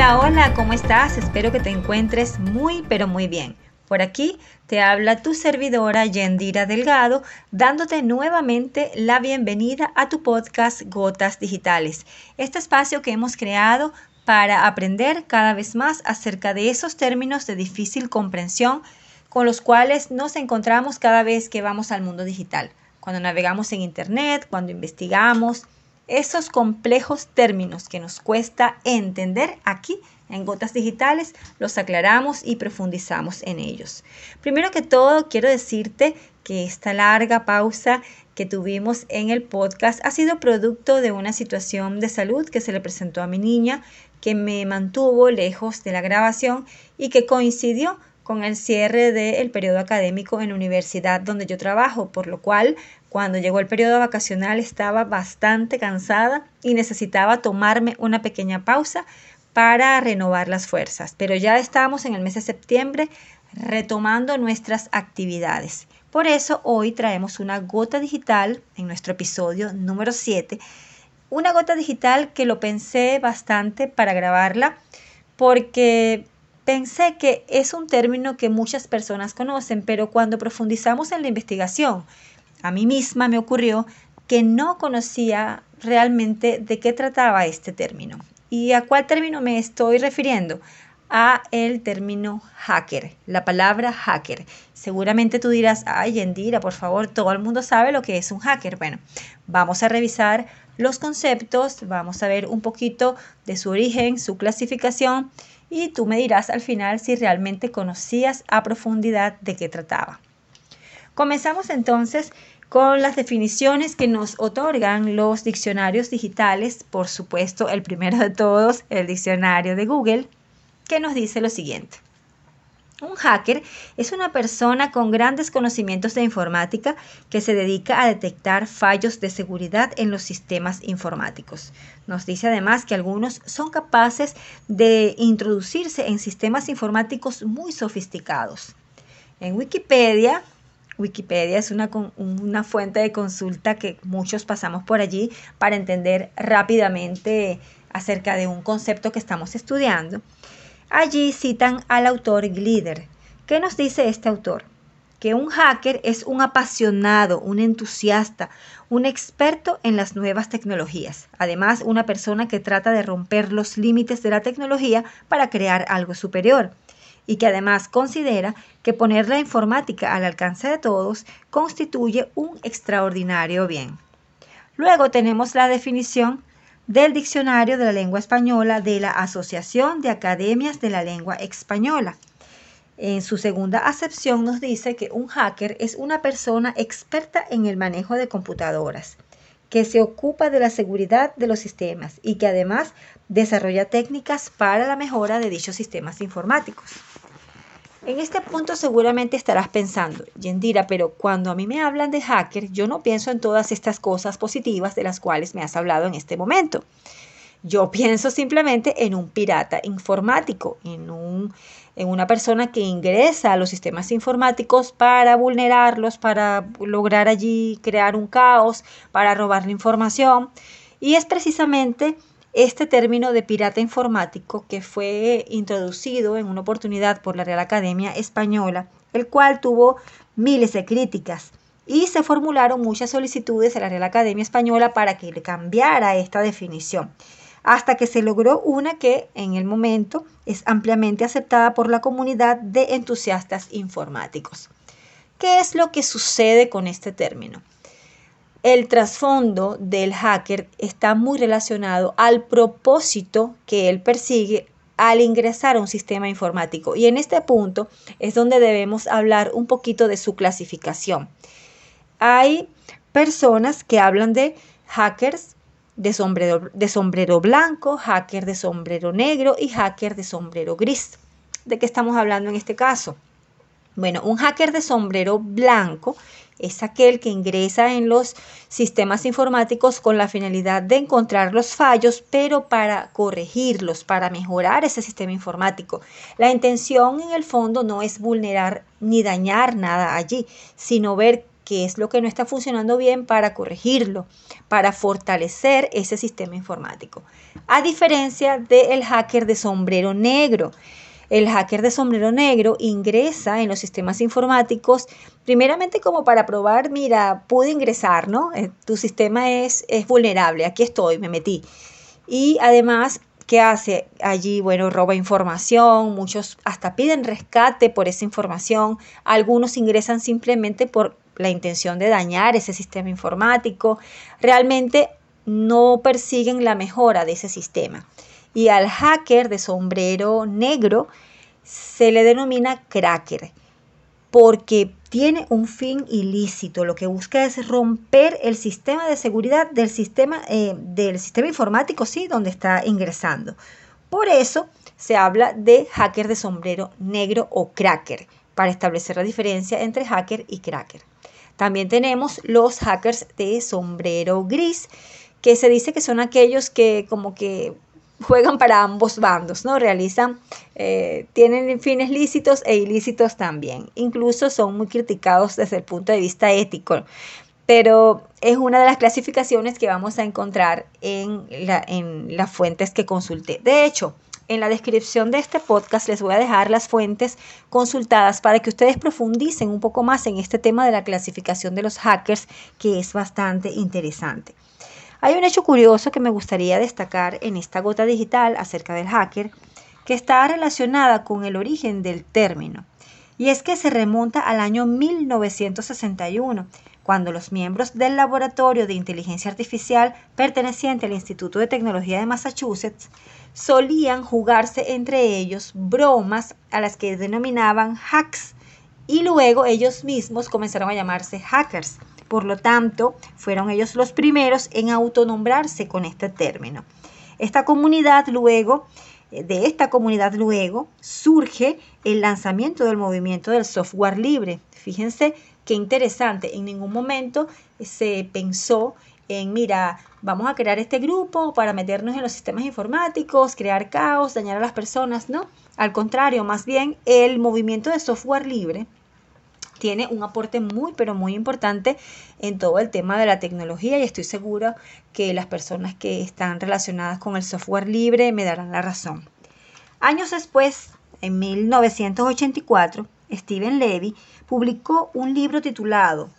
Hola, hola, ¿cómo estás? Espero que te encuentres muy, pero muy bien. Por aquí te habla tu servidora Yendira Delgado, dándote nuevamente la bienvenida a tu podcast Gotas Digitales, este espacio que hemos creado para aprender cada vez más acerca de esos términos de difícil comprensión con los cuales nos encontramos cada vez que vamos al mundo digital, cuando navegamos en Internet, cuando investigamos, esos complejos términos que nos cuesta entender aquí en Gotas Digitales, los aclaramos y profundizamos en ellos. Primero que todo, quiero decirte que esta larga pausa que tuvimos en el podcast ha sido producto de una situación de salud que se le presentó a mi niña, que me mantuvo lejos de la grabación y que coincidió con el cierre del periodo académico en la universidad donde yo trabajo, por lo cual cuando llegó el periodo vacacional estaba bastante cansada y necesitaba tomarme una pequeña pausa para renovar las fuerzas. Pero ya estamos en el mes de septiembre retomando nuestras actividades. Por eso hoy traemos una gota digital en nuestro episodio número 7. Una gota digital que lo pensé bastante para grabarla porque pensé que es un término que muchas personas conocen, pero cuando profundizamos en la investigación a mí misma me ocurrió que no conocía realmente de qué trataba este término. ¿Y a cuál término me estoy refiriendo? A el término hacker, la palabra hacker. Seguramente tú dirás, ay, Yendira, por favor, todo el mundo sabe lo que es un hacker. Bueno, vamos a revisar los conceptos, vamos a ver un poquito de su origen, su clasificación y tú me dirás al final si realmente conocías a profundidad de qué trataba. Comenzamos entonces con las definiciones que nos otorgan los diccionarios digitales, por supuesto el primero de todos, el diccionario de Google, que nos dice lo siguiente. Un hacker es una persona con grandes conocimientos de informática que se dedica a detectar fallos de seguridad en los sistemas informáticos. Nos dice además que algunos son capaces de introducirse en sistemas informáticos muy sofisticados. En Wikipedia Wikipedia es una, una, fuente de consulta que muchos pasamos por allí para entender rápidamente acerca de un concepto que estamos estudiando. Allí citan al autor Glider. ¿Qué nos dice este autor? Que un hacker es un apasionado, un entusiasta, un experto en las nuevas tecnologías. Además, una persona que trata de romper los límites de la tecnología para crear algo superior y que además considera que poner la informática al alcance de todos constituye un extraordinario bien. Luego tenemos la definición del Diccionario de la Lengua Española de la Asociación de Academias de la Lengua Española. En su segunda acepción nos dice que un hacker es una persona experta en el manejo de computadoras, que se ocupa de la seguridad de los sistemas y que además desarrolla técnicas para la mejora de dichos sistemas informáticos. En este punto seguramente estarás pensando, Yendira, pero cuando a mí me hablan de hacker, yo no pienso en todas estas cosas positivas de las cuales me has hablado en este momento. Yo pienso simplemente en un pirata informático, en, un, en una persona que ingresa a los sistemas informáticos para vulnerarlos, para lograr allí crear un caos, para robar la información. Y es precisamente este término de pirata informático que fue introducido en una oportunidad por la Real Academia Española, el cual tuvo miles de críticas y se formularon muchas solicitudes a la Real Academia Española para que cambiara esta definición, hasta que se logró una que en el momento es ampliamente aceptada por la comunidad de entusiastas informáticos. ¿Qué es lo que sucede con este término? El trasfondo del hacker está muy relacionado al propósito que él persigue al ingresar a un sistema informático. Y en este punto es donde debemos hablar un poquito de su clasificación. Hay personas que hablan de hackers de sombrero, de sombrero blanco, hacker de sombrero negro y hacker de sombrero gris. ¿De qué estamos hablando en este caso? Bueno, un hacker de sombrero blanco es aquel que ingresa en los sistemas informáticos con la finalidad de encontrar los fallos, pero para corregirlos, para mejorar ese sistema informático. La intención en el fondo no es vulnerar ni dañar nada allí, sino ver qué es lo que no está funcionando bien para corregirlo, para fortalecer ese sistema informático. A diferencia del hacker de sombrero negro. El hacker de sombrero negro ingresa en los sistemas informáticos primeramente como para probar, mira, pude ingresar, ¿no? Eh, tu sistema es, es vulnerable, aquí estoy, me metí. Y además ¿Qué hace allí? Bueno, roba información, muchos hasta piden rescate por esa información, algunos ingresan simplemente por la intención de dañar ese sistema informático, realmente no persiguen la mejora de ese sistema. Y al hacker de sombrero negro se le denomina cracker porque tiene un fin ilícito. Lo que busca es romper el sistema de seguridad del sistema, eh, del sistema informático, sí, donde está ingresando. Por eso se habla de hacker de sombrero negro o cracker, para establecer la diferencia entre hacker y cracker. También tenemos los hackers de sombrero gris, que se dice que son aquellos que como que juegan para ambos bandos, ¿no? Realizan, eh, tienen fines lícitos e ilícitos también. Incluso son muy criticados desde el punto de vista ético, pero es una de las clasificaciones que vamos a encontrar en, la, en las fuentes que consulté. De hecho, en la descripción de este podcast les voy a dejar las fuentes consultadas para que ustedes profundicen un poco más en este tema de la clasificación de los hackers, que es bastante interesante. Hay un hecho curioso que me gustaría destacar en esta gota digital acerca del hacker, que está relacionada con el origen del término. Y es que se remonta al año 1961, cuando los miembros del Laboratorio de Inteligencia Artificial perteneciente al Instituto de Tecnología de Massachusetts solían jugarse entre ellos bromas a las que denominaban hacks y luego ellos mismos comenzaron a llamarse hackers por lo tanto, fueron ellos los primeros en autonombrarse con este término. Esta comunidad luego, eh, de esta comunidad luego, surge el lanzamiento del movimiento del software libre. Fíjense qué interesante, en ningún momento se pensó en, mira, vamos a crear este grupo para meternos en los sistemas informáticos, crear caos, dañar a las personas, ¿no? Al contrario, más bien el movimiento de software libre tiene un aporte muy, pero muy importante en todo el tema de la tecnología y estoy segura que las personas que están relacionadas con el software libre me darán la razón. Años después, en 1984, Steven Levy publicó un libro titulado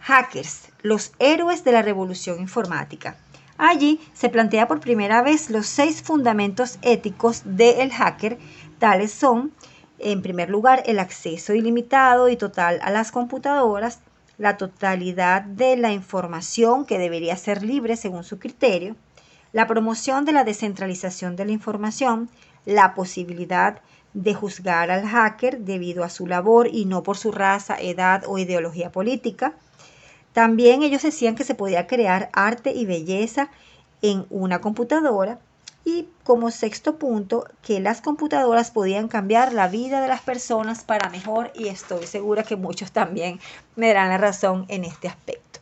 Hackers, los héroes de la revolución informática. Allí se plantea por primera vez los seis fundamentos éticos del hacker, tales son en primer lugar, el acceso ilimitado y total a las computadoras, la totalidad de la información que debería ser libre según su criterio, la promoción de la descentralización de la información, la posibilidad de juzgar al hacker debido a su labor y no por su raza, edad o ideología política. También ellos decían que se podía crear arte y belleza en una computadora y como sexto punto, que las computadoras podían cambiar la vida de las personas para mejor y estoy segura que muchos también me darán la razón en este aspecto.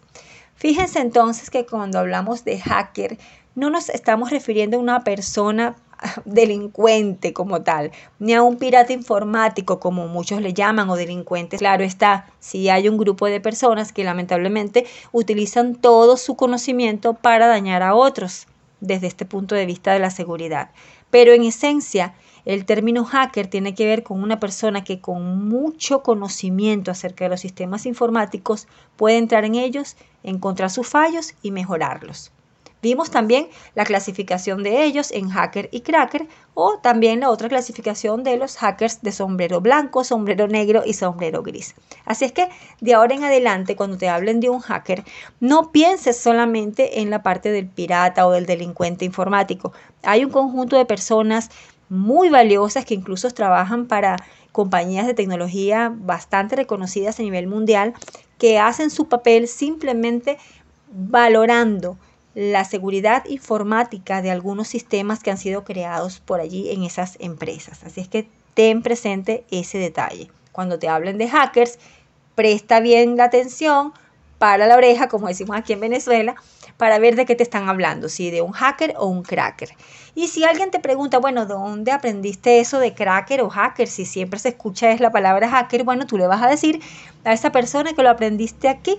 Fíjense entonces que cuando hablamos de hacker, no nos estamos refiriendo a una persona delincuente como tal, ni a un pirata informático como muchos le llaman o delincuentes. Claro está, si hay un grupo de personas que lamentablemente utilizan todo su conocimiento para dañar a otros desde este punto de vista de la seguridad. Pero en esencia, el término hacker tiene que ver con una persona que con mucho conocimiento acerca de los sistemas informáticos puede entrar en ellos, encontrar sus fallos y mejorarlos. Vimos también la clasificación de ellos en hacker y cracker o también la otra clasificación de los hackers de sombrero blanco, sombrero negro y sombrero gris. Así es que de ahora en adelante cuando te hablen de un hacker, no pienses solamente en la parte del pirata o del delincuente informático. Hay un conjunto de personas muy valiosas que incluso trabajan para compañías de tecnología bastante reconocidas a nivel mundial que hacen su papel simplemente valorando la seguridad informática de algunos sistemas que han sido creados por allí en esas empresas. Así es que ten presente ese detalle. Cuando te hablen de hackers, presta bien la atención, para la oreja, como decimos aquí en Venezuela, para ver de qué te están hablando, si de un hacker o un cracker. Y si alguien te pregunta, bueno, ¿dónde aprendiste eso de cracker o hacker? Si siempre se escucha es la palabra hacker, bueno, tú le vas a decir a esa persona que lo aprendiste aquí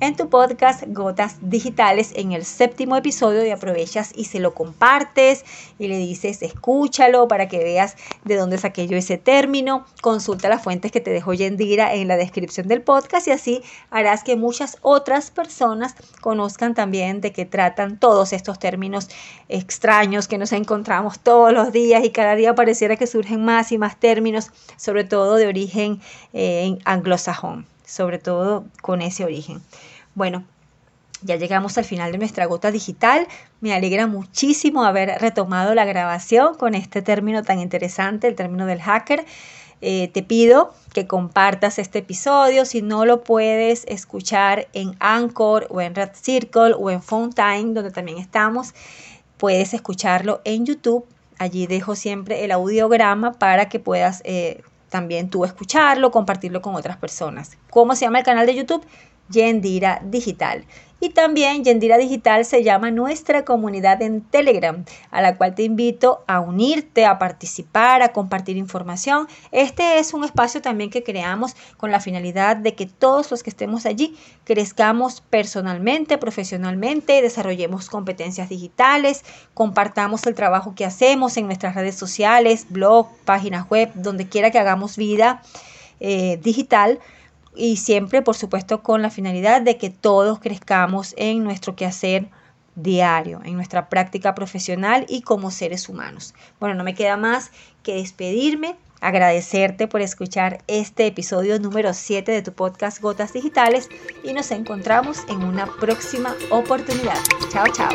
en tu podcast Gotas Digitales en el séptimo episodio y aprovechas y se lo compartes y le dices escúchalo para que veas de dónde saqué yo ese término. Consulta las fuentes que te dejo Yendira en la descripción del podcast y así harás que muchas otras personas conozcan también de qué tratan todos estos términos extraños que nos encontramos todos los días y cada día pareciera que surgen más y más términos, sobre todo de origen eh, anglosajón, sobre todo con ese origen. Bueno, ya llegamos al final de nuestra gota digital. Me alegra muchísimo haber retomado la grabación con este término tan interesante, el término del hacker. Eh, te pido que compartas este episodio. Si no lo puedes escuchar en Anchor o en Red Circle o en Time, donde también estamos, puedes escucharlo en YouTube. Allí dejo siempre el audiograma para que puedas eh, también tú escucharlo, compartirlo con otras personas. ¿Cómo se llama el canal de YouTube? Yendira Digital. Y también Yendira Digital se llama nuestra comunidad en Telegram, a la cual te invito a unirte, a participar, a compartir información. Este es un espacio también que creamos con la finalidad de que todos los que estemos allí crezcamos personalmente, profesionalmente, desarrollemos competencias digitales, compartamos el trabajo que hacemos en nuestras redes sociales, blog, páginas web, donde quiera que hagamos vida eh, digital y siempre, por supuesto, con la finalidad de que todos crezcamos en nuestro quehacer diario, en nuestra práctica profesional y como seres humanos. Bueno, no me queda más que despedirme, agradecerte por escuchar este episodio número 7 de tu podcast Gotas Digitales y nos encontramos en una próxima oportunidad. Chao, chao.